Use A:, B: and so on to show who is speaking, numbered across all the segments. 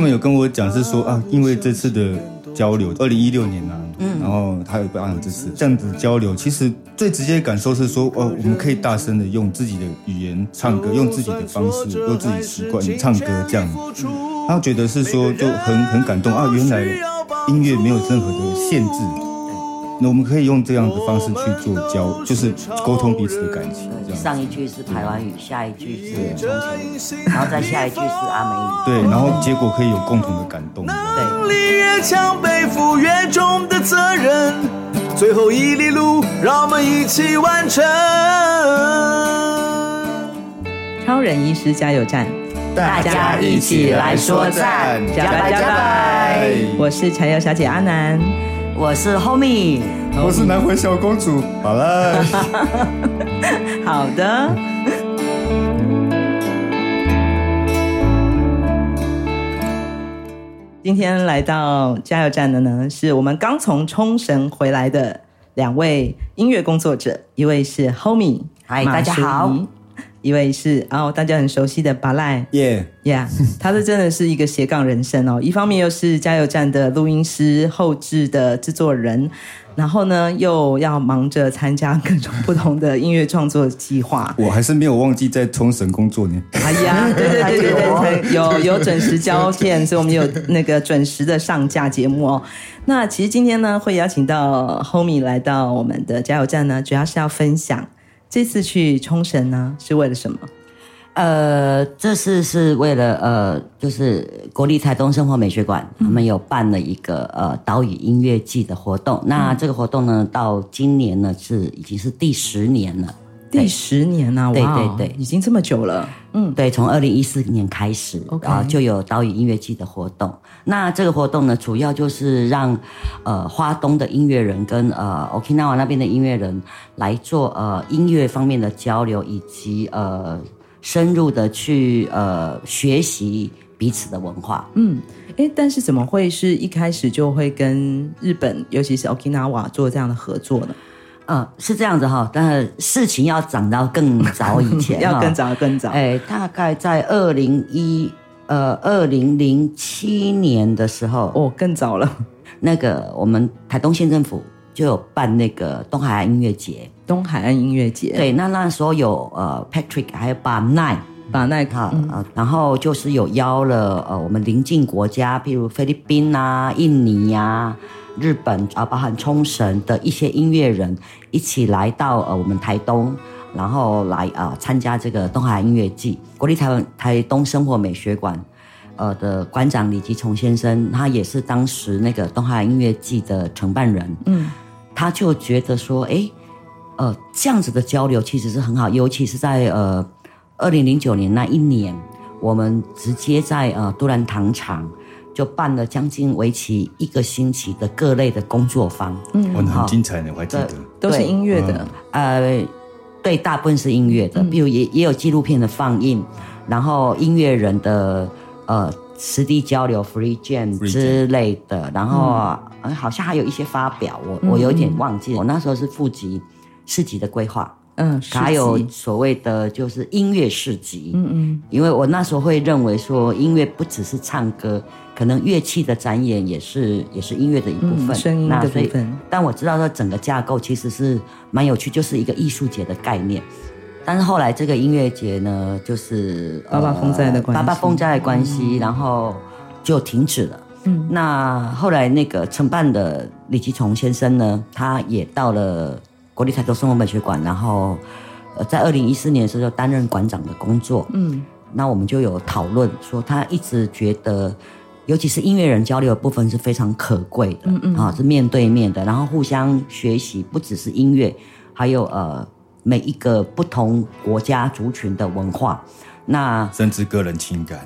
A: 他们有跟我讲是说啊，因为这次的交流，二零一六年啊，嗯，然后他有办了这次这样子交流，其实最直接的感受是说，哦，我们可以大声的用自己的语言唱歌，用自己的方式，用自己习惯唱歌这样，然后觉得是说就很很感动啊，原来音乐没有任何的限制。那我们可以用这样的方式去做交，就是沟通彼此的感情。
B: 上一句是台湾语，下一句是冲绳语，然后再下一句是阿美语。
A: 对，然后结果可以有共同的感动。
B: 对。
C: 力越强，背负越重的责任，最后一里路，让我们一起完成。
D: 超人医师加油站，
B: 大家一起来说赞，加拜加拜。
D: 我是柴油小姐阿南。
B: 我是 Homie，
A: 我是南回小公主。好了，
D: 好的。今天来到加油站的呢，是我们刚从冲绳回来的两位音乐工作者，一位是 Homie，
B: 嗨，大家好。
D: 一位是哦，大家很熟悉的巴赖，
A: 耶
D: 耶，他是真的是一个斜杠人生哦。一方面又是加油站的录音师、后置的制作人，然后呢又要忙着参加各种不同的音乐创作计划。
A: 我还是没有忘记在冲绳工作呢。
D: 哎呀，对对对对对，有有准时交片，所以我们有那个准时的上架节目哦。那其实今天呢，会邀请到 Homie 来到我们的加油站呢，主要是要分享。这次去冲绳呢，是为了什么？
B: 呃，这次是为了呃，就是国立台东生活美学馆，他们有办了一个呃岛屿音乐季的活动。那这个活动呢，到今年呢是已经是第十年了。
D: 第十年啊，
B: 对对对，
D: 已经这么久了。嗯，
B: 对，从二零一四年开始啊，就有岛屿音乐季的活动。那这个活动呢，主要就是让呃花东的音乐人跟呃 Okinawa 那边的音乐人来做呃音乐方面的交流，以及呃深入的去呃学习彼此的文化。
D: 嗯，哎，但是怎么会是一开始就会跟日本，尤其是 Okinawa 做这样的合作呢？
B: 嗯，是这样子哈，但是事情要讲到更早以前，
D: 要更早更早。
B: 哎，大概在二零一呃二零零七年的时候，
D: 哦，更早了。
B: 那个我们台东县政府就有办那个东海岸音乐节，
D: 东海岸音乐节。
B: 对，那那时候有呃 Patrick 还有巴奈
D: 巴奈卡，
B: 呃，然后就是有邀了呃我们邻近国家，譬如菲律宾啊、印尼呀、啊。日本啊，包含冲绳的一些音乐人一起来到呃我们台东，然后来啊、参加这个东海音乐季。国立台湾台东生活美学馆呃的馆长李吉崇先生，他也是当时那个东海音乐季的承办人。嗯，他就觉得说，哎，呃，这样子的交流其实是很好，尤其是在呃二零零九年那一年，我们直接在呃都兰糖厂。就办了将近为期一个星期的各类的工作坊，
A: 嗯，很精彩的，我还记得，
D: 都是音乐的，
B: 呃，对，大部分是音乐的，比如也也有纪录片的放映，然后音乐人的呃实地交流 free jam 之类的，然后好像还有一些发表，我我有点忘记了，我那时候是负责市集的规划。嗯，还有所谓的就是音乐市集，嗯嗯，因为我那时候会认为说音乐不只是唱歌，可能乐器的展演也是也是音乐的一部分，
D: 声音的部分。
B: 但我知道它整个架构其实是蛮有趣，就是一个艺术节的概念。但是后来这个音乐节呢，就是
D: 八八风灾的关系，
B: 八八风灾的关系，然后就停止了。嗯，那后来那个承办的李吉崇先生呢，他也到了。国立台州生活美学馆，然后，呃，在二零一四年的时候就担任馆长的工作。嗯，那我们就有讨论说，他一直觉得，尤其是音乐人交流的部分是非常可贵的。嗯嗯，啊，是面对面的，然后互相学习，不只是音乐，还有呃每一个不同国家族群的文化，那
A: 甚至个人情感。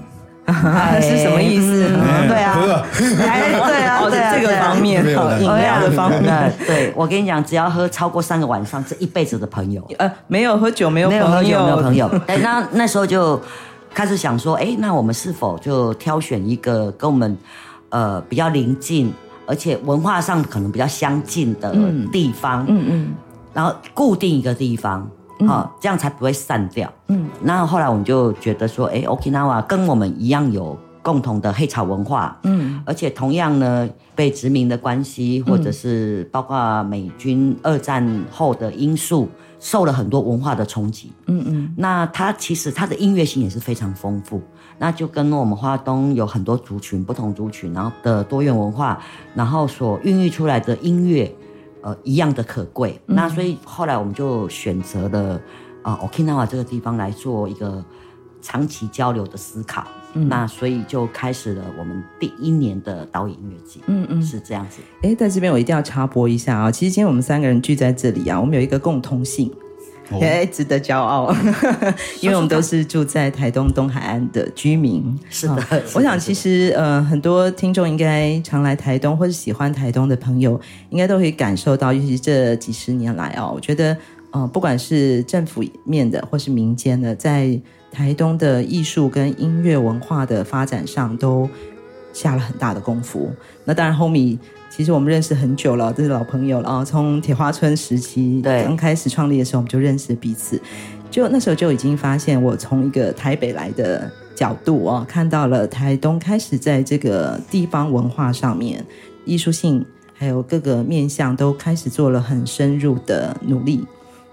D: 是什么意思？
B: 对 啊，哎，对啊，
D: 对啊这个方面，饮料的方面。
B: 对，我跟你讲，只要喝超过三个晚上，这一辈子的朋友。
D: 呃，没有喝酒，没有朋友，
B: 没有朋友。哎，那那时候就开始想说，哎，那我们是否就挑选一个跟我们呃比较邻近，而且文化上可能比较相近的地方？嗯嗯，然后固定一个地方。好，这样才不会散掉。嗯，那后来我们就觉得说，哎，Okinawa 跟我们一样有共同的黑潮文化，嗯，而且同样呢，被殖民的关系，或者是包括美军二战后的因素，受了很多文化的冲击，嗯嗯，那它其实它的音乐性也是非常丰富，那就跟我们花东有很多族群，不同族群，然后的多元文化，然后所孕育出来的音乐，呃，一样的可贵，嗯、那所以后来我们就选择了啊、呃、Okinawa 这个地方来做一个。长期交流的思考，嗯、那所以就开始了我们第一年的导演音乐季，嗯嗯，是这样子。
D: 哎，在这边我一定要插播一下啊！其实今天我们三个人聚在这里啊，我们有一个共通性，哎、哦，值得骄傲，因为我们都是住在台东东海岸的居民。
B: 是的，
D: 哦、我想其实呃，很多听众应该常来台东或是喜欢台东的朋友，应该都可以感受到，尤其是这几十年来啊，我觉得呃，不管是政府面的或是民间的，在台东的艺术跟音乐文化的发展上都下了很大的功夫。那当然，Homie 其实我们认识很久了，这是老朋友了啊。从铁花村时期刚开始创立的时候，我们就认识彼此。就那时候就已经发现，我从一个台北来的角度啊，看到了台东开始在这个地方文化上面，艺术性还有各个面向都开始做了很深入的努力，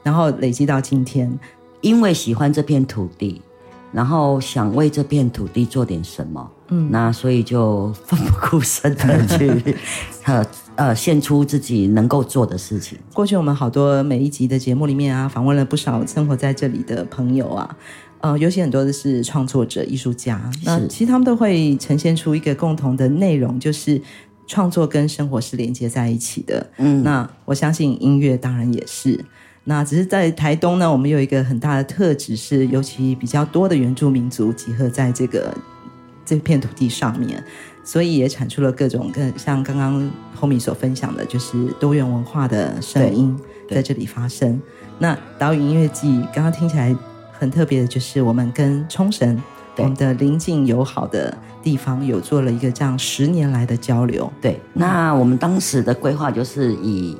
D: 然后累积到今天，
B: 因为喜欢这片土地。然后想为这片土地做点什么，嗯，那所以就奋不顾身的去，呃呃，献出自己能够做的事情。
D: 过去我们好多每一集的节目里面啊，访问了不少生活在这里的朋友啊，呃，尤其很多的是创作者、艺术家，那其实他们都会呈现出一个共同的内容，就是创作跟生活是连接在一起的。嗯，那我相信音乐当然也是。那只是在台东呢，我们有一个很大的特质是，尤其比较多的原住民族集合在这个这片土地上面，所以也产出了各种跟像刚刚 Homie 所分享的，就是多元文化的声音在这里发生。那岛屿音乐季刚刚听起来很特别的，就是我们跟冲绳我们的邻近友好的地方有做了一个这样十年来的交流。
B: 对，那我们当时的规划就是以。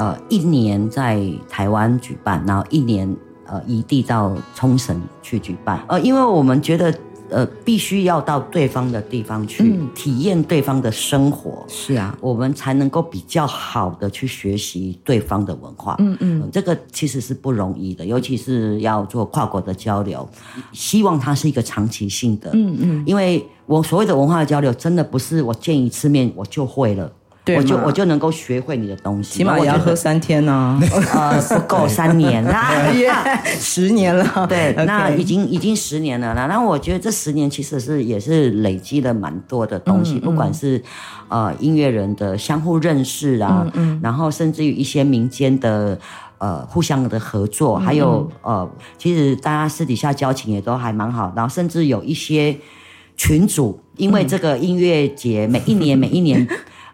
B: 呃，一年在台湾举办，然后一年呃移地到冲绳去举办。呃，因为我们觉得呃必须要到对方的地方去、嗯、体验对方的生活，
D: 是啊，
B: 我们才能够比较好的去学习对方的文化。嗯嗯、呃，这个其实是不容易的，尤其是要做跨国的交流，希望它是一个长期性的。嗯嗯，因为我所谓的文化交流，真的不是我见一次面我就会了。我就我就能够学会你的东西，
D: 起码也要喝三天呢、啊，
B: 呃，不够三年啦，
D: 十年了，
B: 对那已经已经十年了啦。那我觉得这十年其实是也是累积了蛮多的东西，嗯、不管是呃音乐人的相互认识啊，然后甚至于一些民间的呃互相的合作，嗯、还有呃，其实大家私底下交情也都还蛮好，然后甚至有一些群组，因为这个音乐节每一年每一年。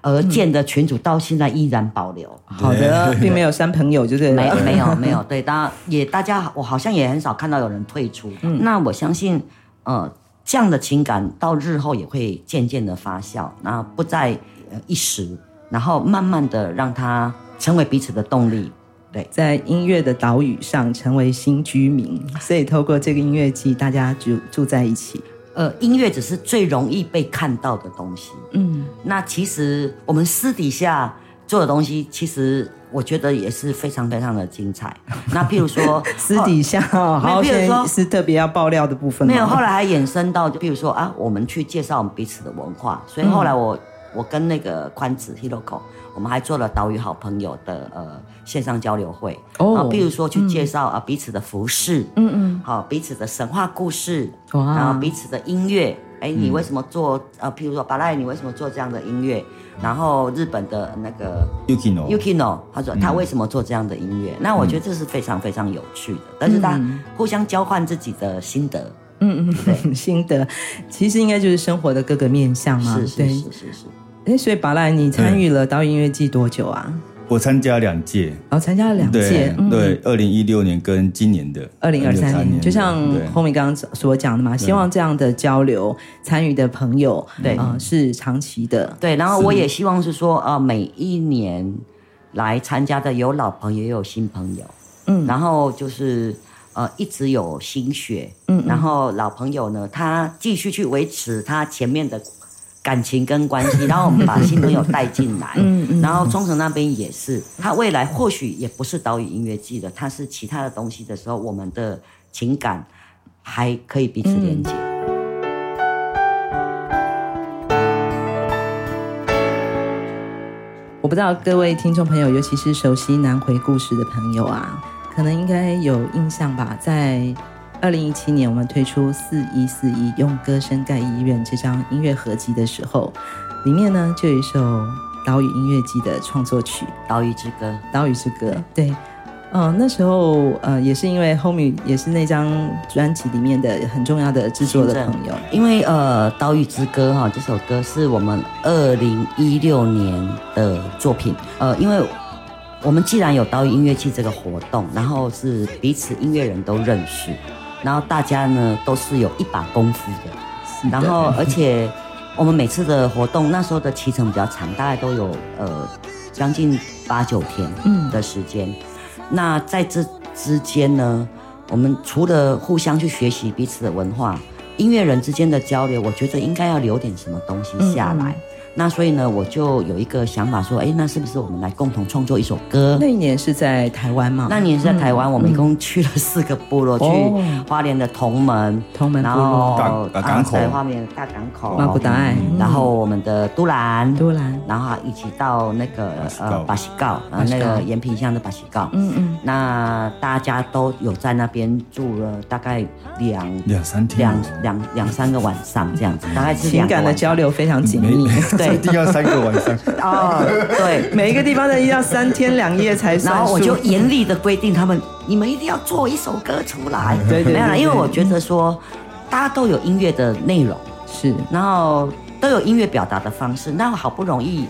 B: 而建的群组到现在依然保留。
D: 嗯、好的，并没有删朋友，就是
B: 没 没有没有。对，当然也大家，我好像也很少看到有人退出。嗯，那我相信，呃，这样的情感到日后也会渐渐的发酵，然后不再一时，然后慢慢的让它成为彼此的动力。对，
D: 在音乐的岛屿上成为新居民，所以透过这个音乐季，大家就住在一起。
B: 呃，音乐只是最容易被看到的东西。嗯，那其实我们私底下做的东西，其实我觉得也是非常非常的精彩。那譬如说
D: 私底下，好，譬如说是特别要爆料的部分。
B: 没有，后来还衍生到，就譬如说啊，我们去介绍我们彼此的文化。所以后来我、嗯、我跟那个宽子 Hiroko，我们还做了岛屿好朋友的呃。线上交流会。哦，比如说去介绍啊彼此的服饰，嗯嗯，好彼此的神话故事，然后彼此的音乐，哎，你为什么做呃，譬如说巴赖，你为什么做这样的音乐？然后日本的那个
A: Yukino
B: Yukino，他说他为什么做这样的音乐？那我觉得这是非常非常有趣的，但是他互相交换自己的心得，嗯嗯，
D: 对，心得。其实应该就是生活的各个面向嘛，
B: 是是是是是。
D: 哎，所以巴兰，你参与了岛屿音乐季多久啊？
A: 我参加两届，
D: 然后参加了两届，
A: 对，二零一六年跟今年的
D: 二零二三年，就像 Homie 刚刚所讲的嘛，希望这样的交流参与的朋友，对。啊，是长期的，
B: 对。然后我也希望是说，呃，每一年来参加的有老朋友也有新朋友，嗯，然后就是呃一直有心血，嗯，然后老朋友呢，他继续去维持他前面的感情跟关系，然后我们把新朋友带进来，嗯嗯，然后冲绳那边也是，他未来或许也不是岛屿音乐季的，他是其他的东西的时候，我们的情感还可以彼此连接。嗯
D: 我不知道各位听众朋友，尤其是熟悉南回故事的朋友啊，可能应该有印象吧。在二零一七年，我们推出《四一四一用歌声盖医院》这张音乐合集的时候，里面呢就有一首岛屿音乐季的创作曲《
B: 岛屿之歌》。
D: 岛屿之歌，对。嗯、呃，那时候呃，也是因为 Homie 也是那张专辑里面的很重要的制作的朋友。
B: 因为呃，《岛屿之歌》哈，这首歌是我们二零一六年的作品。呃，因为我们既然有岛屿音乐季这个活动，然后是彼此音乐人都认识，然后大家呢都是有一把功夫的，然后而且 我们每次的活动那时候的期程比较长，大概都有呃将近八九天的时间。嗯那在这之间呢，我们除了互相去学习彼此的文化，音乐人之间的交流，我觉得应该要留点什么东西下来。嗯嗯那所以呢，我就有一个想法说，哎，那是不是我们来共同创作一首歌？
D: 那一年是在台湾吗？
B: 那年是在台湾，嗯、我们一共去了四个部落，嗯、去花莲的同门，
D: 同门部
B: 落，
A: 大港口，
B: 在花莲大港口，
D: 马古达爱，
B: 然后我们的都兰，
D: 都兰，
B: 然后一起到那个呃巴西告，呃那个延平乡的巴西告，
D: 嗯嗯，
B: 那大家都有在那边住了大概两
A: 两三天，
B: 两两两三个晚上这样子，大概是
D: 情感的交流非常紧密，
B: 对。
A: 一定要三个晚上
B: 哦，对，
D: 每一个地方的要三天两夜才算。
B: 然后我就严厉的规定他们，你们一定要做一首歌出来。
D: 对对，对，
B: 没有，因为我觉得说，大家都有音乐的内容
D: 是，
B: 然后都有音乐表达的方式。那好不容易，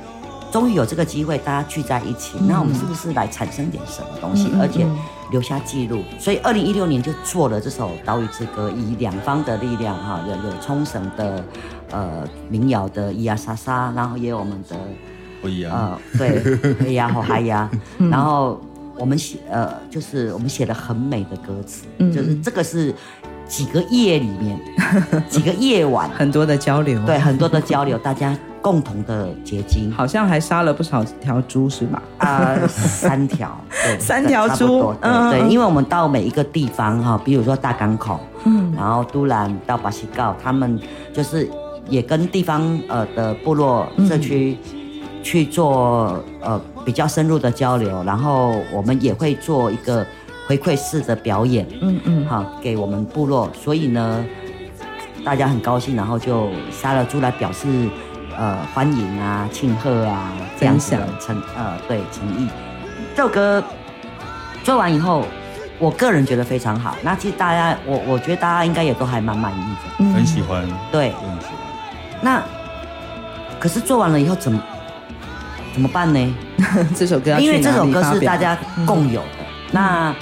B: 终于有这个机会，大家聚在一起，那我们是不是来产生点什么东西？而且留下记录。所以二零一六年就做了这首《岛屿之歌》，以两方的力量哈，有有冲绳的。呃，民谣的咿呀沙沙，然后也有我们的，呃，对，黑呀和嗨呀，然后我们写，呃，就是我们写了很美的歌词，嗯、就是这个是几个夜里面，几个夜晚，
D: 很多的交流，
B: 对，很多的交流，大家共同的结晶，
D: 好像还杀了不少条猪是吧？
B: 啊、呃，三条，对，
D: 三条猪，
B: 嗯，对，因为我们到每一个地方哈，比如说大港口，嗯，然后都兰到巴西告，他们就是。也跟地方呃的部落社区去做呃比较深入的交流，然后我们也会做一个回馈式的表演，嗯嗯，好给我们部落，所以呢，大家很高兴，然后就杀了猪来表示呃欢迎啊、庆贺啊这样子的诚呃对诚意。这首歌做完以后，我个人觉得非常好。那其实大家我我觉得大家应该也都还蛮满意的，
A: 很喜欢，
B: 对。那可是做完了以后怎么怎么办呢？
D: 这首歌
B: 因为这首歌是大家共有的。嗯、那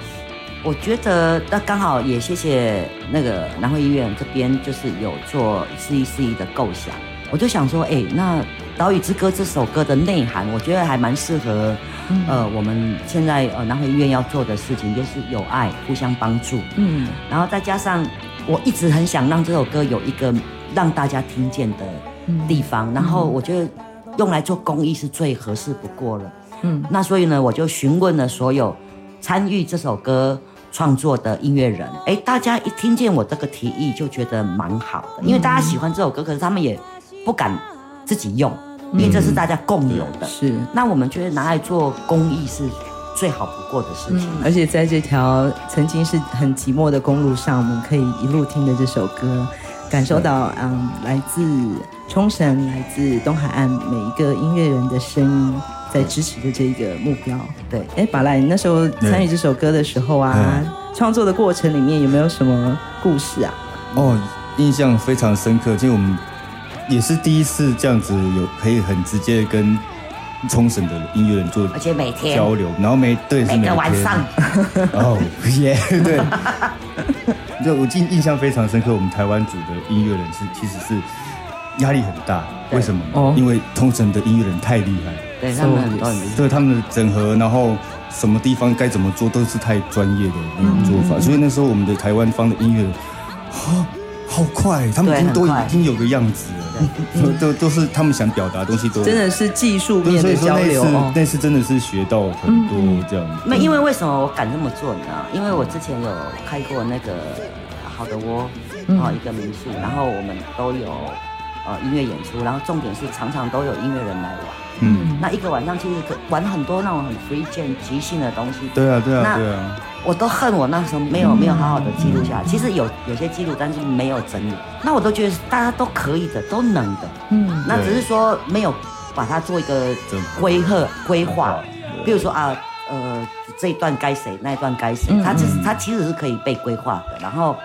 B: 我觉得那刚好也谢谢那个南汇医院这边，就是有做四一四一的构想。我就想说，哎、欸，那岛屿之歌这首歌的内涵，我觉得还蛮适合。嗯、呃，我们现在呃南回医院要做的事情，就是有爱，互相帮助。嗯，然后再加上我一直很想让这首歌有一个。让大家听见的地方，嗯、然后我觉得用来做公益是最合适不过了。嗯，那所以呢，我就询问了所有参与这首歌创作的音乐人，哎，大家一听见我这个提议，就觉得蛮好的，因为大家喜欢这首歌，可是他们也不敢自己用，因为这是大家共有的。
D: 是，
B: 那我们觉得拿来做公益是最好不过的事情。
D: 嗯、而且在这条曾经是很寂寞的公路上，我们可以一路听着这首歌。感受到，嗯，来自冲绳、来自东海岸每一个音乐人的声音，在支持着这个目标。对，哎，宝来，你那时候参与这首歌的时候啊，创作的过程里面有没有什么故事啊？
A: 哦，印象非常深刻，因为我们也是第一次这样子有可以很直接跟冲绳的音乐人做，
B: 而且每天
A: 交流，然后每对
B: 每个晚上，
A: 哦耶，对。就我印印象非常深刻，我们台湾组的音乐人是其实是压力很大，为什么？哦，因为冲绳的音乐人太厉害，
B: 对他们很多，
A: 对他们的整合，然后什么地方该怎么做都是太专业的那种做法，所以那时候我们的台湾方的音乐，啊，好快，他们已经都已经有个样子了，都都是他们想表达的东西都
D: 真的是技术面的交流，
A: 那次真的是学到很多这样。
B: 那因为为什么我敢这么做呢？因为我之前有开过那个好的窝啊一个民宿，然后我们都有。呃，音乐演出，然后重点是常常都有音乐人来玩。嗯，那一个晚上其实可玩很多那种很 free jam 即兴的东西。
A: 对啊，对啊，对啊。
B: 我都恨我那时候没有没有好好的记录下来。其实有有些记录，但是没有整理。那我都觉得大家都可以的，都能的。嗯，那只是说没有把它做一个规划规划。比如说啊，呃，这一段该谁，那一段该谁，它只是它其实是可以被规划的。然后。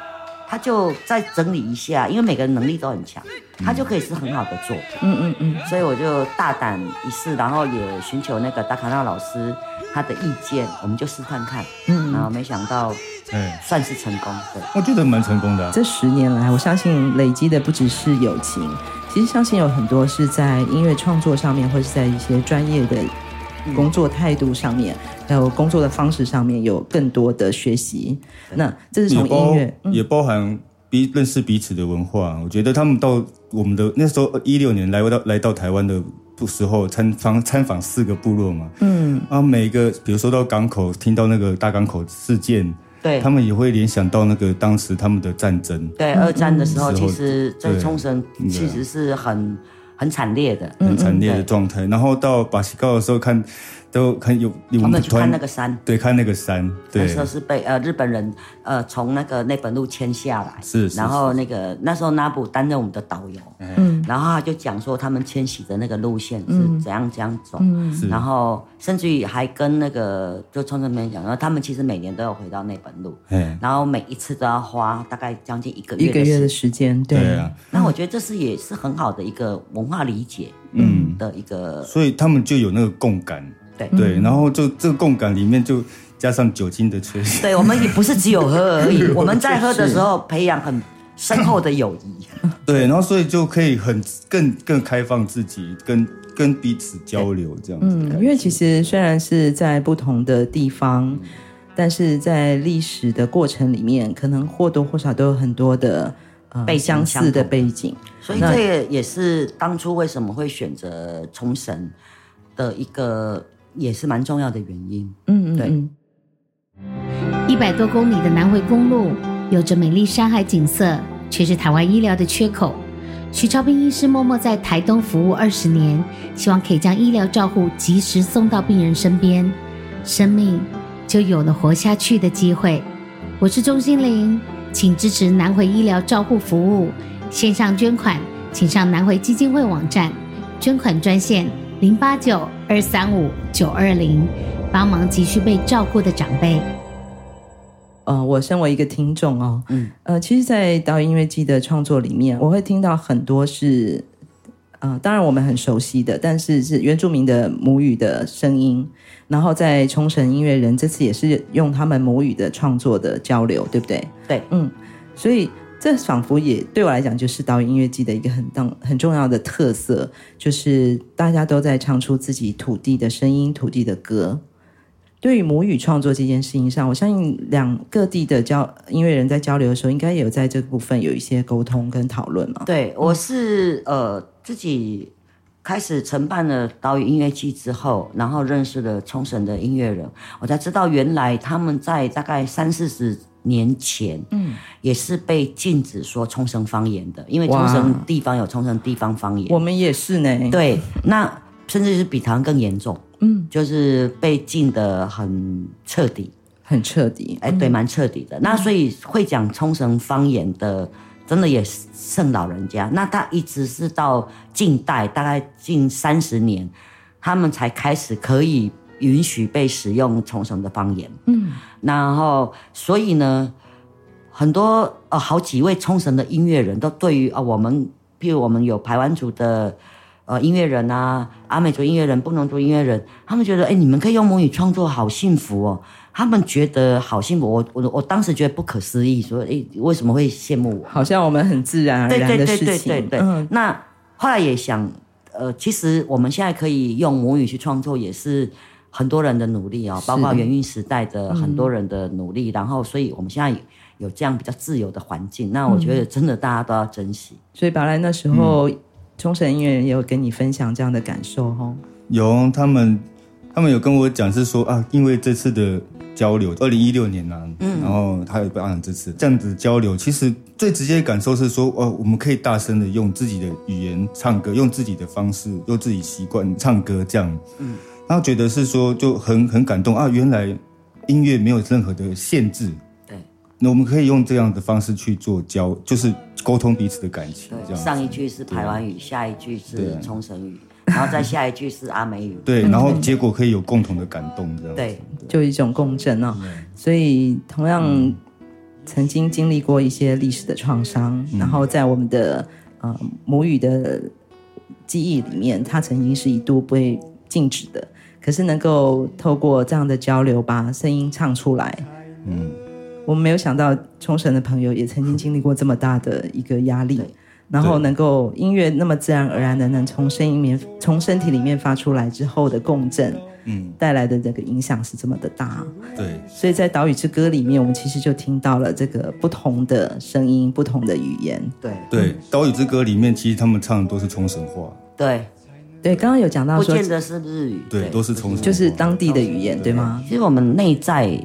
B: 他就再整理一下，因为每个人能力都很强，他就可以是很好的做。嗯嗯嗯。所以我就大胆一试，然后也寻求那个达卡纳老师他的意见，我们就试看看。嗯。然后没想到，哎，算是成功。对，
A: 我觉得蛮成功的啊。
D: 这十年来，我相信累积的不只是友情，其实相信有很多是在音乐创作上面，或是在一些专业的。工作态度上面，还有工作的方式上面，有更多的学习。那这是从音乐，
A: 也包，含彼认识彼此的文化。我觉得他们到我们的那时候一六年来到来到台湾的时候，参访参访四个部落嘛。嗯，啊，每一个比如说到港口，听到那个大港口事件，对，他们也会联想到那个当时他们的战争。
B: 对，二战的时候，其实在冲绳其实是很。很惨烈的，
A: 很惨烈的状态。然后到巴西高的时候看。都很有，
B: 他们去看那个山，
A: 对，看那个山，对，
B: 那时候是被呃日本人呃从那个内本路迁下来，
A: 是，
B: 然后那个那时候那布担任我们的导游，嗯，然后他就讲说他们迁徙的那个路线是怎样怎样走，嗯，然后甚至于还跟那个就冲绳那边讲，然后他们其实每年都要回到内本路，嗯，然后每一次都要花大概将近一个月
D: 一个月的时间，对啊，
B: 那我觉得这是也是很好的一个文化理解，嗯。的一个，
A: 所以他们就有那个共感。对，然后就这个共感里面就加上酒精的缺失。
B: 对，我们也不是只有喝而已，我们在喝的时候培养很深厚的友谊。
A: 对，然后所以就可以很更更开放自己，跟跟彼此交流这样子。嗯，
D: 因为其实虽然是在不同的地方，但是在历史的过程里面，可能或多或少都有很多的呃相似的背景。
B: 所以这也是当初为什么会选择冲绳的一个。也是蛮重要的原因。嗯嗯，对。
E: 一百多公里的南回公路，有着美丽山海景色，却是台湾医疗的缺口。徐超斌医师默默在台东服务二十年，希望可以将医疗照护及时送到病人身边，生命就有了活下去的机会。我是钟心凌，请支持南回医疗照护服务，线上捐款，请上南回基金会网站，捐款专线。零八九二三五九二零，帮忙急需被照顾的长辈。
D: 呃，我身为一个听众哦，嗯，呃，其实，在导演音乐季的创作里面，我会听到很多是，呃，当然我们很熟悉的，但是是原住民的母语的声音。然后在冲绳音乐人这次也是用他们母语的创作的交流，对不对？
B: 对，
D: 嗯，所以。这仿佛也对我来讲，就是岛屿音乐季的一个很当很重要的特色，就是大家都在唱出自己土地的声音、土地的歌。对于母语创作这件事情上，我相信两各地的交音乐人在交流的时候，应该也有在这部分有一些沟通跟讨论嘛。
B: 对，我是呃自己开始承办了岛屿音乐季之后，然后认识了冲绳的音乐人，我才知道原来他们在大概三四十。年前，嗯，也是被禁止说冲绳方言的，因为冲绳地方有冲绳地方方言。
D: 我们也是呢。
B: 对，那甚至是比台湾更严重，嗯，就是被禁的很彻底，
D: 很彻底。
B: 哎，对，蛮彻底的。嗯、那所以会讲冲绳方言的，真的也剩老人家。那他一直是到近代，大概近三十年，他们才开始可以。允许被使用冲绳的方言，嗯，然后所以呢，很多呃好几位冲绳的音乐人都对于啊、呃、我们，譬如我们有排湾族的呃音乐人啊，阿美族音乐人、布农族音乐人，他们觉得哎你们可以用母语创作，好幸福哦，他们觉得好幸福，我我我当时觉得不可思议，说哎为什么会羡慕我？
D: 好像我们很自然而然的事情，
B: 对对对对对对，嗯，那后来也想，呃，其实我们现在可以用母语去创作，也是。很多人的努力哦，包括元运时代的很多人的努力，然后所以我们现在有这样比较自由的环境，那我觉得真的大家都要珍惜。
D: 所以宝来那时候，冲绳音乐人也有跟你分享这样的感受哦。
A: 有，他们他们有跟我讲是说啊，因为这次的交流，二零一六年啊，嗯，然后他有办这次这样子交流，其实最直接的感受是说，哦，我们可以大声的用自己的语言唱歌，用自己的方式，用自己习惯唱歌这样，嗯。然后觉得是说就很很感动啊！原来音乐没有任何的限制，
B: 对，
A: 那我们可以用这样的方式去做交，就是沟通彼此的感情。这样
B: 上一句是台湾语，下一句是冲绳语，然后再下一句是阿美语。
A: 对，然后结果可以有共同的感动，这样
B: 对，
D: 就一种共振哦。所以同样曾经经历过一些历史的创伤，然后在我们的呃母语的记忆里面，它曾经是一度被禁止的。可是能够透过这样的交流把声音唱出来，嗯，我们没有想到冲绳的朋友也曾经经历过这么大的一个压力，然后能够音乐那么自然而然的能从声音里面从身体里面发出来之后的共振，嗯，带来的这个影响是这么的大，
A: 对，
D: 所以在岛屿之歌里面，我们其实就听到了这个不同的声音、不同的语言，
B: 对
A: 对，岛屿之歌里面其实他们唱的都是冲绳话，
B: 对。
D: 对，刚刚有讲到说，
B: 不见得是日
A: 语，对，都是从
D: 就是当地的语言，对，对吗？
B: 其实我们内在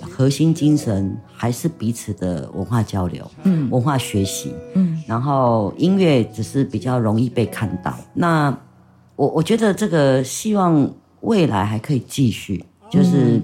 B: 核心精神还是彼此的文化交流，嗯，文化学习，嗯，然后音乐只是比较容易被看到。那我我觉得这个希望未来还可以继续，就是。嗯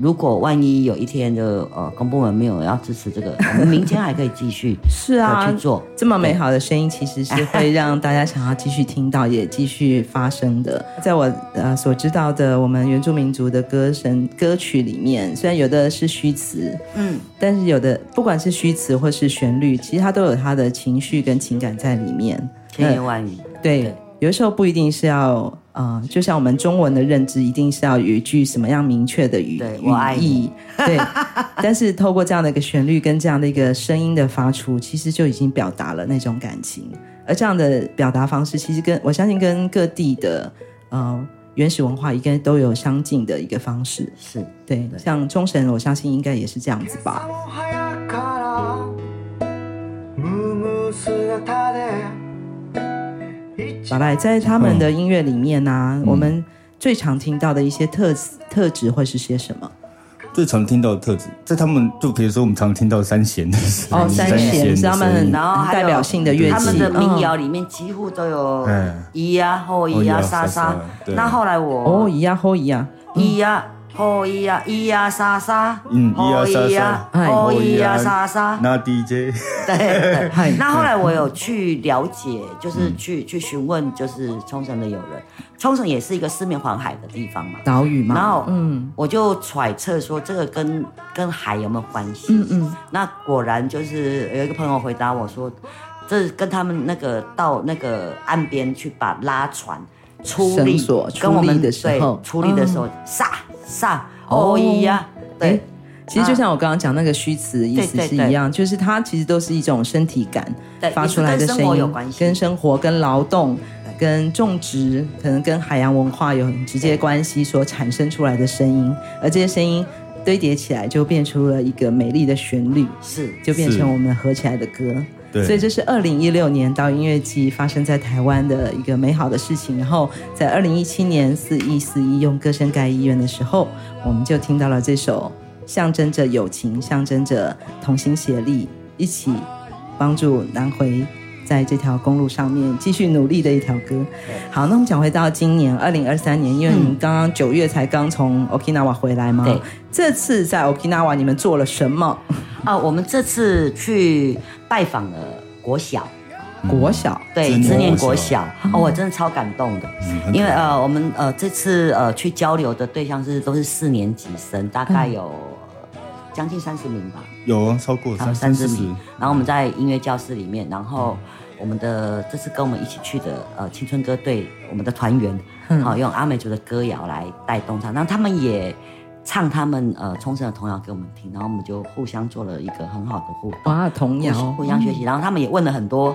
B: 如果万一有一天就呃公部门没有要支持这个，我们民间还可以继续
D: 是啊
B: 去做
D: 这么美好的声音，其实是会让大家想要继续听到，也继续发声的。在我呃所知道的，我们原住民族的歌声歌曲里面，虽然有的是虚词，嗯，但是有的不管是虚词或是旋律，其实它都有它的情绪跟情感在里面，
B: 千言万语。
D: 对，对有的时候不一定是要。啊、呃，就像我们中文的认知，一定是要有一句什么样明确的语
B: 对我爱
D: 意，对。但是透过这样的一个旋律跟这样的一个声音的发出，其实就已经表达了那种感情。而这样的表达方式，其实跟我相信跟各地的呃原始文化应该都有相近的一个方式。
B: 是
D: 对，对像中神，我相信应该也是这样子吧。宝来，在他们的音乐里面呢、啊，嗯、我们最常听到的一些特特质会是些什么？
A: 最常听到的特质，在他们就比如说我们常听到三弦
D: 哦，三弦是他们很代表性的乐器，
B: 他们的民谣里面几乎都有咿呀、吼咿呀、沙沙。那后来我
D: 哦，咿呀吼咿呀，
B: 咿呀。吼咿呀咿呀沙沙，
A: 嗯，咿呀沙沙，
B: 吼咿呀沙沙。
A: 那 DJ，
B: 对对。那后来我有去了解，就是去去询问，就是冲绳的友人。冲绳也是一个四面环海的地方嘛，
D: 岛屿嘛。
B: 然后，嗯，我就揣测说，这个跟跟海有没有关系？嗯嗯。那果然就是有一个朋友回答我说，这跟他们那个到那个岸边去把拉船出力，跟我们的对出力的时候，撒。撒哦。咿呀，对，
D: 其实就像我刚刚讲那个虚词的意思是一样，就是它其实都是一种身体感发出来的声音，跟生活、跟劳动、跟种植，可能跟海洋文化有很直接关系所产生出来的声音，而这些声音堆叠起来，就变出了一个美丽的旋律，
B: 是，
D: 就变成我们合起来的歌。
A: 对
D: 所以这是二零一六年到音乐季发生在台湾的一个美好的事情。然后在二零一七年四一四一用歌声盖医院的时候，我们就听到了这首象征着友情、象征着同心协力，一起帮助南回在这条公路上面继续努力的一条歌。好，那我们讲回到今年二零二三年，因为你们刚刚九月才刚从 Okinawa 回来嘛，
B: 对，
D: 这次在 Okinawa 你们做了什么？
B: 啊，我们这次去。拜访了国小，
D: 国小？
B: 对，知念国小。哦，我真的超感动的，因为呃，我们呃这次呃去交流的对象是都是四年级生，大概有将近三十名吧，
A: 有啊，超过
B: 三十。名。然后我们在音乐教室里面，然后我们的这次跟我们一起去的呃青春歌队，我们的团员，好用阿美族的歌谣来带动他，然后他们也。唱他们呃冲绳的童谣给我们听，然后我们就互相做了一个很好的互动。
D: 哇，童谣
B: 互相学习，然后他们也问了很多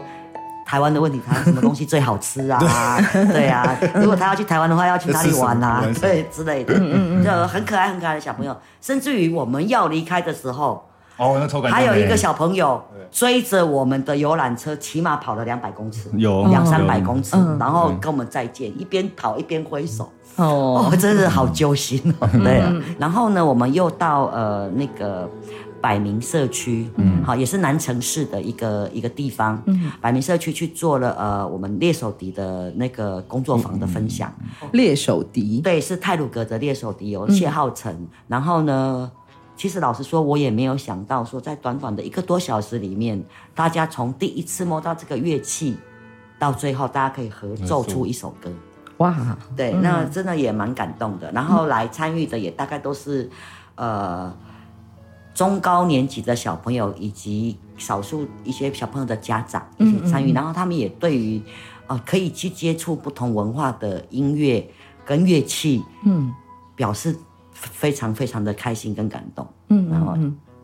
B: 台湾的问题，台湾什么东西最好吃啊？对啊，如果他要去台湾的话，要去哪里玩啊？对之类的，嗯嗯就很可爱很可爱的小朋友，甚至于我们要离开的时候。
A: 哦，那超感动。
B: 还有一个小朋友追着我们的游览车，起码跑了两百公尺，
A: 有
B: 两三百公尺，然后跟我们再见，一边跑一边挥手。哦，真是好揪心哦。对啊，然后呢，我们又到呃那个百名社区，嗯，好，也是南城市的一个一个地方。嗯，百名社区去做了呃我们猎手笛的那个工作坊的分享。
D: 猎手笛，
B: 对，是泰鲁格的猎手笛，有谢浩成。然后呢？其实老实说，我也没有想到说，在短短的一个多小时里面，大家从第一次摸到这个乐器，到最后大家可以合奏出一首歌。哇，对，那真的也蛮感动的。然后来参与的也大概都是，呃，中高年级的小朋友，以及少数一些小朋友的家长一起参与。然后他们也对于，呃，可以去接触不同文化的音乐跟乐器，嗯，表示。非常非常的开心跟感动，嗯，然后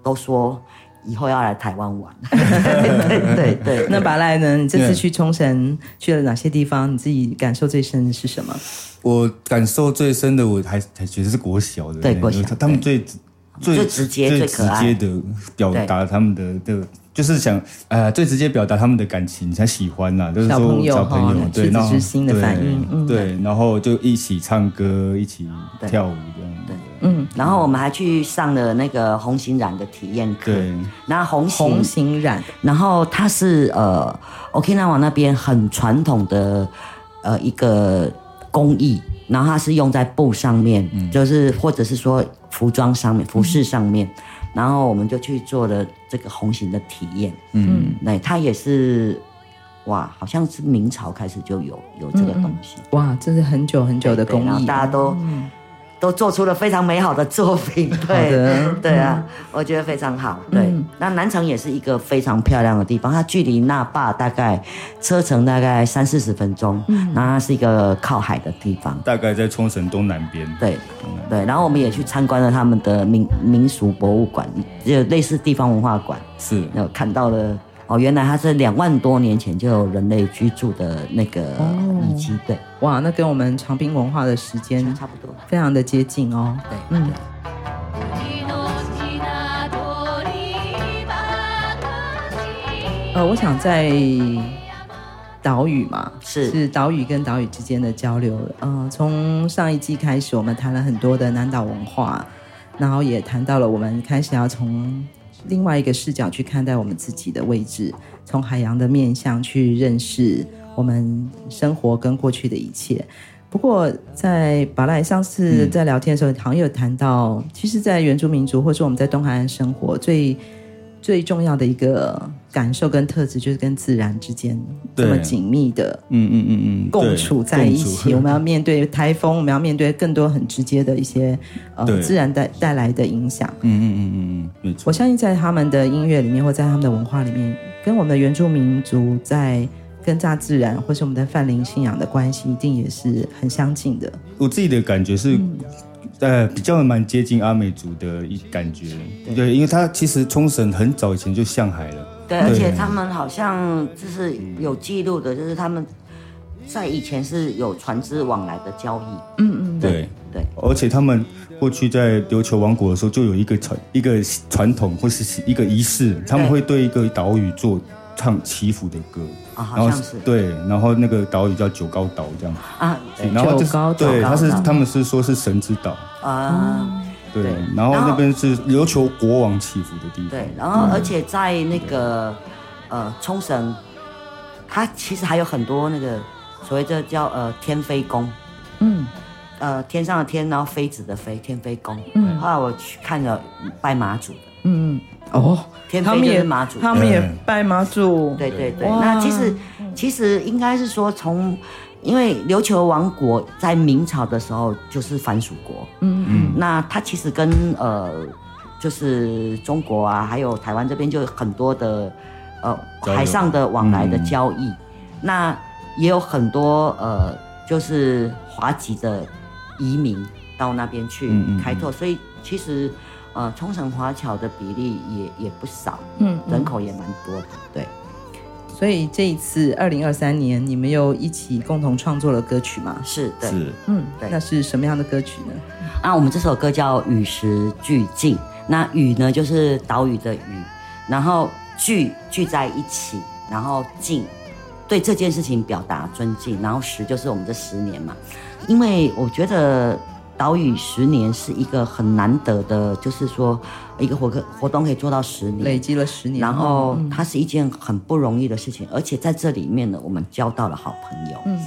B: 都说以后要来台湾玩，对对对。
D: 那白赖呢？你这次去冲绳去了哪些地方？你自己感受最深的是什么？
A: 我感受最深的，我还还觉得是国小的，
B: 对国小，
A: 他们最
B: 最直接、最直
A: 接的表达他们的的。就是想，呃，最直接表达他们的感情，才喜欢呐，就是说小朋友对，然后对，对，然后就一起唱歌，一起跳舞这样，对，
B: 嗯，然后我们还去上了那个红型染的体验课，对，那红
D: 红型染，
B: 然后它是呃，Okinawa 那边很传统的呃一个工艺，然后它是用在布上面，就是或者是说服装上面、服饰上面。然后我们就去做了这个红型的体验，嗯，那它也是，哇，好像是明朝开始就有有这个东西，
D: 嗯、哇，这是很久很久的工艺，
B: 然后大家都、嗯、都做出了非常美好的作品，对，的。对啊，嗯、我觉得非常好，对。嗯、那南城也是一个非常漂亮的地方，它距离那霸大概车程大概三四十分钟，嗯，然后它是一个靠海的地方，
A: 大概在冲绳东南边，
B: 对。对，然后我们也去参观了他们的民民俗博物馆，就类似地方文化馆，
A: 是，
B: 然后看到了哦，原来它是两万多年前就有人类居住的那个遗迹，对，
D: 哇，那跟我们长滨文化的时间差不多，非常的接近哦，
B: 对，嗯。
D: 呃，我想在。岛屿嘛，
B: 是
D: 是岛屿跟岛屿之间的交流。嗯、呃，从上一季开始，我们谈了很多的南岛文化，然后也谈到了我们开始要从另外一个视角去看待我们自己的位置，从海洋的面向去认识我们生活跟过去的一切。不过，在巴莱上次在聊天的时候，好像有谈到，其实，在原住民族或者说我们在东海岸生活最。最重要的一个感受跟特质，就是跟自然之间这么紧密的，嗯嗯嗯嗯，共处在一起。我们要面对台风，我们要面对更多很直接的一些呃自然带带来的影响。嗯嗯嗯嗯嗯，我相信在他们的音乐里面，或在他们的文化里面，跟我们的原住民族在跟大自然，或是我们的泛灵信仰的关系，一定也是很相近的。
A: 我自己的感觉是。呃，比较蛮接近阿美族的一感觉，对，对，因为他其实冲绳很早以前就向海了，
B: 对，对，而且他们好像就是有记录的，就是他们在以前是有船只往来的交易，
A: 嗯嗯，对对，对，而且他们过去在琉球王国的时候就有一个传一个传统或是一个仪式，他们会对一个岛屿做唱祈福的歌。
B: 啊，好像是。
A: 对，然后那个岛屿叫九高岛这样。
B: 啊，
A: 然后就是对，他是他们是说是神之岛啊，对，然后那边是琉球国王祈福的地方，
B: 对，然后而且在那个呃冲绳，它其实还有很多那个所谓这叫呃天妃宫，嗯，呃天上的天，然后妃子的妃，天妃宫，嗯，后来我去看了拜妈祖的，嗯。
D: 哦，
B: 天妃就是妈祖，
D: 他们也拜妈祖。
B: 对对对，那其实其实应该是说，从因为琉球王国在明朝的时候就是藩属国，嗯嗯，那它其实跟呃就是中国啊，还有台湾这边就有很多的呃海上的往来的交易，那也有很多呃就是华籍的移民到那边去开拓，所以其实。呃，冲绳华侨的比例也也不少，嗯，人口也蛮多的，对。
D: 所以这一次二零二三年，你们又一起共同创作了歌曲吗？
B: 是对，
A: 是
D: 嗯，
B: 对
D: 那是什么样的歌曲呢？
B: 啊，我们这首歌叫《与时俱进》，那与呢就是岛屿的屿，然后聚聚在一起，然后进对这件事情表达尊敬，然后十就是我们这十年嘛，因为我觉得。岛屿十年是一个很难得的，就是说一个活个活动可以做到十年，
D: 累积了十年，
B: 然后它是一件很不容易的事情，而且在这里面呢，我们交到了好朋友，嗯，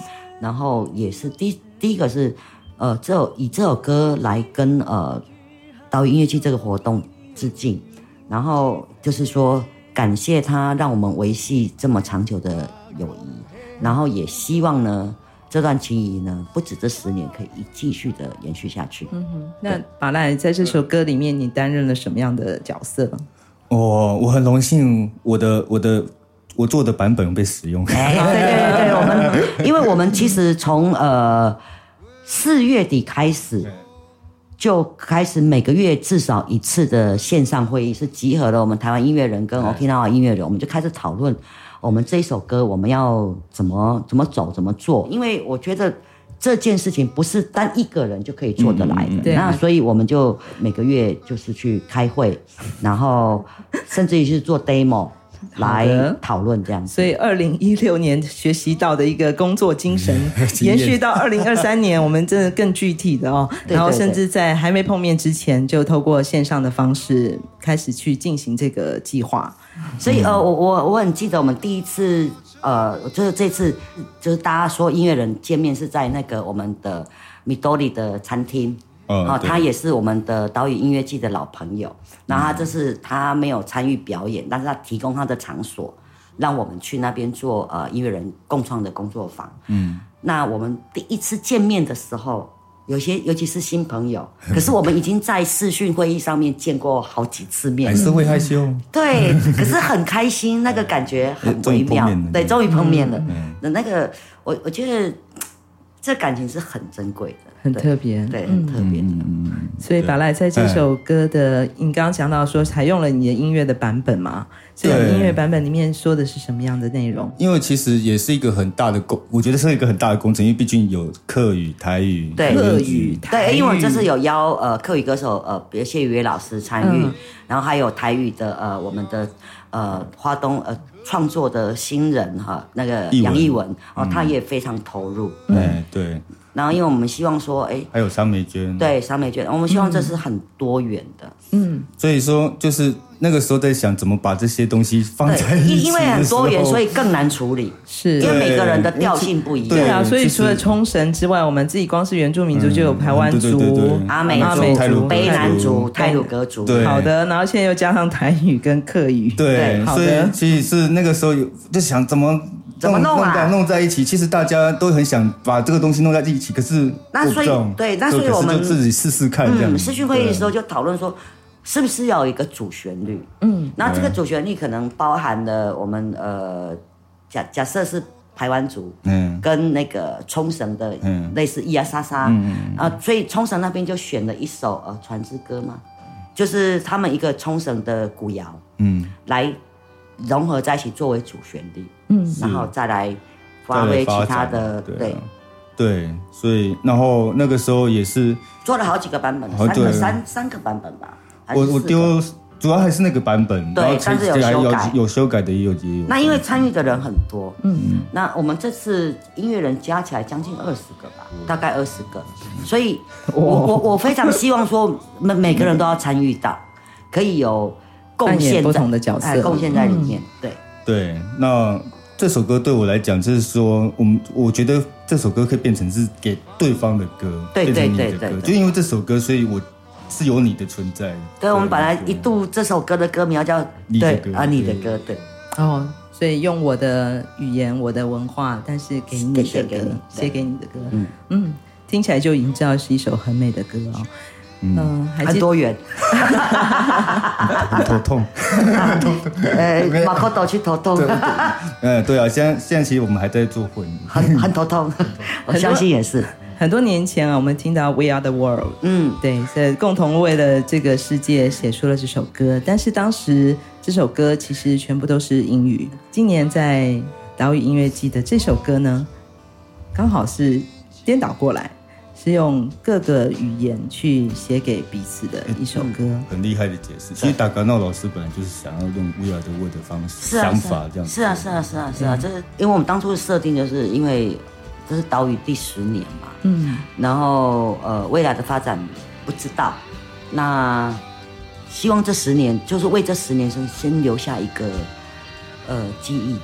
B: 然后也是第第一个是，呃，这首以这首歌来跟呃岛屿音乐季这个活动致敬，然后就是说感谢他让我们维系这么长久的友谊，然后也希望呢。这段情谊呢，不止这十年可以继续的延续下去。嗯哼，
D: 那巴赖在这首歌里面，你担任了什么样的角色？
A: 哦，我很荣幸，我的我的我做的版本被使用。
B: 哎，对对对对，我们 因为我们其实从呃四月底开始就开始每个月至少一次的线上会议，是集合了我们台湾音乐人跟 Okinawa 音乐人，我们就开始讨论。我们这一首歌我们要怎么怎么走怎么做？因为我觉得这件事情不是单一个人就可以做得来的。那所以我们就每个月就是去开会，然后甚至于是做 demo 来讨论这样子。
D: 所以二零一六年学习到的一个工作精神，延续到二零二三年，我们真的更具体的哦。然后甚至在还没碰面之前，就透过线上的方式开始去进行这个计划。
B: 所以呃，我我我很记得我们第一次呃，就是这次就是大家说音乐人见面是在那个我们的 Midori 的餐厅，哦，他也是我们的岛屿音乐季的老朋友。然后他这是他没有参与表演，但是他提供他的场所，让我们去那边做呃音乐人共创的工作坊。嗯，那我们第一次见面的时候。有些，尤其是新朋友，可是我们已经在视讯会议上面见过好几次面，
A: 还是会害羞。
B: 对，可是很开心，那个感觉很微妙。对，终于碰面了。那那个，我我觉得这感情是很珍贵的，
D: 很特别，
B: 对，很特别。
D: 嗯，所以巴赖在这首歌的，你刚刚讲到说采用了你的音乐的版本嘛？这个音乐版本里面说的是什么样的内容？
A: 因为其实也是一个很大的工，我觉得是一个很大的工程，因为毕竟有客语、台语、
B: 对
D: 客语、台语。
B: 对，因为我这次有邀呃客语歌手呃，比如谢宇威老师参与，嗯、然后还有台语的呃我们的呃花东呃创作的新人哈，那个杨艺文哦，嗯、他也非常投入。
A: 对、嗯、对。
B: 然后因为我们希望说，哎，
A: 还有三美娟，
B: 对，三美娟，我们希望这是很多元的。
D: 嗯，
A: 所以说就是。那个时候在想怎么把这些东西放在一起，
B: 因为很多元，所以更难处理。
D: 是，
B: 因为每个人的调性不一样。
D: 对啊，所以除了冲绳之外，我们自己光是原住民族就有台湾族、
B: 阿美族、卑南族、泰鲁格族。
D: 好的，然后现在又加上台语跟客语。
A: 对，所以其实是那个时候有就想怎么
B: 怎么弄啊，
A: 弄在一起。其实大家都很想把这个东西弄在一起，可是
B: 那所以对，那所以我们
A: 就自己试试看这样。
B: 视讯会议的时候就讨论说。是不是要有一个主旋律？嗯，那这个主旋律可能包含了我们呃，假假设是台湾族，嗯，跟那个冲绳的，嗯，类似咿呀沙沙，嗯啊，所以冲绳那边就选了一首呃船之歌嘛，就是他们一个冲绳的古谣，嗯，来融合在一起作为主旋律，嗯，然后再来发挥其他的，对，
A: 对，所以然后那个时候也是
B: 做了好几个版本，三个三三个版本吧。
A: 我我丢，主要还是那个版本，
B: 对，但是有修改，
A: 有修改的也有也有。
B: 那因为参与的人很多，嗯。嗯，那我们这次音乐人加起来将近二十个吧，大概二十个，所以我我我非常希望说每每个人都要参与到，可以有贡献
D: 不同的角色，
B: 贡献在里面，对。
A: 对。那这首歌对我来讲，就是说，我们我觉得这首歌可以变成是给对方的歌，
B: 对对对对，
A: 就因为这首歌，所以我。是有你的存在。
B: 对，我们本来一度这首歌的歌名叫
A: 你的歌，
B: 啊，你的歌，对。
D: 哦，所以用我的语言、我的文化，但是给你的歌，写给你的歌，嗯嗯，听起来就已经知道是一首很美的歌哦。
B: 嗯，很多元，
A: 头痛。
B: 呃，马可多去头痛。
A: 嗯，对啊，现在现在其实我们还在做混，
B: 很很头痛，我相信也是。
D: 很多年前啊，我们听到 We Are the World，
B: 嗯，
D: 对，是共同为了这个世界写出了这首歌。但是当时这首歌其实全部都是英语。今年在岛屿音乐季的这首歌呢，刚好是颠倒过来，是用各个语言去写给彼此的一首歌。
A: 嗯、很厉害的解释。其实达格诺老师本来就是想要用 We Are the World 的方式、
B: 啊、
A: 想法这样子。
B: 是啊，是啊，是啊，是啊，这、嗯、是因为我们当初的设定，就是因为。这是岛屿第十年嘛，嗯，然后呃，未来的发展不知道，那希望这十年就是为这十年先先留下一个呃记忆，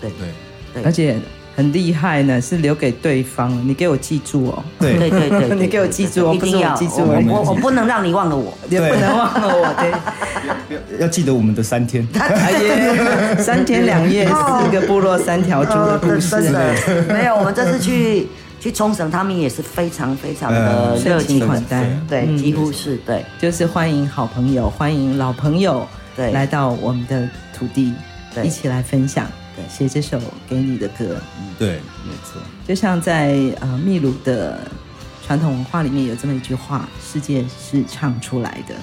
B: 对对
D: 对，而且很厉害呢，是留给对方，你给我记住哦，
B: 对。对对对，
D: 你给我记住哦，
B: 一定要
D: 记住
B: 我我我不能让你忘了我，
D: 也不能忘了我，对，
A: 要记得我们的三天，
D: 三天两夜，四个部落三条猪的故事，
B: 没有，我们这次去去冲绳，他们也是非常非常的热情款待，对，几乎是对，
D: 就是欢迎好朋友，欢迎老朋友，对，来到我们的土地，一起来分享。写这首给你的歌，
A: 对，没错。
D: 就像在呃秘鲁的传统文化里面有这么一句话：“世界是唱出来的。”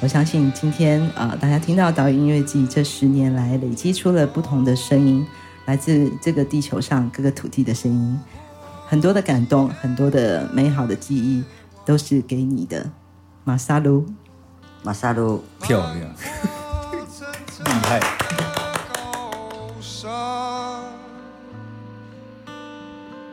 D: 我相信今天呃大家听到岛屿音乐季这十年来累积出了不同的声音，来自这个地球上各个土地的声音，很多的感动，很多的美好的记忆，都是给你的。马萨鲁，
B: 马萨鲁，
A: 漂亮，厉害。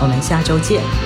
D: 我们下周见。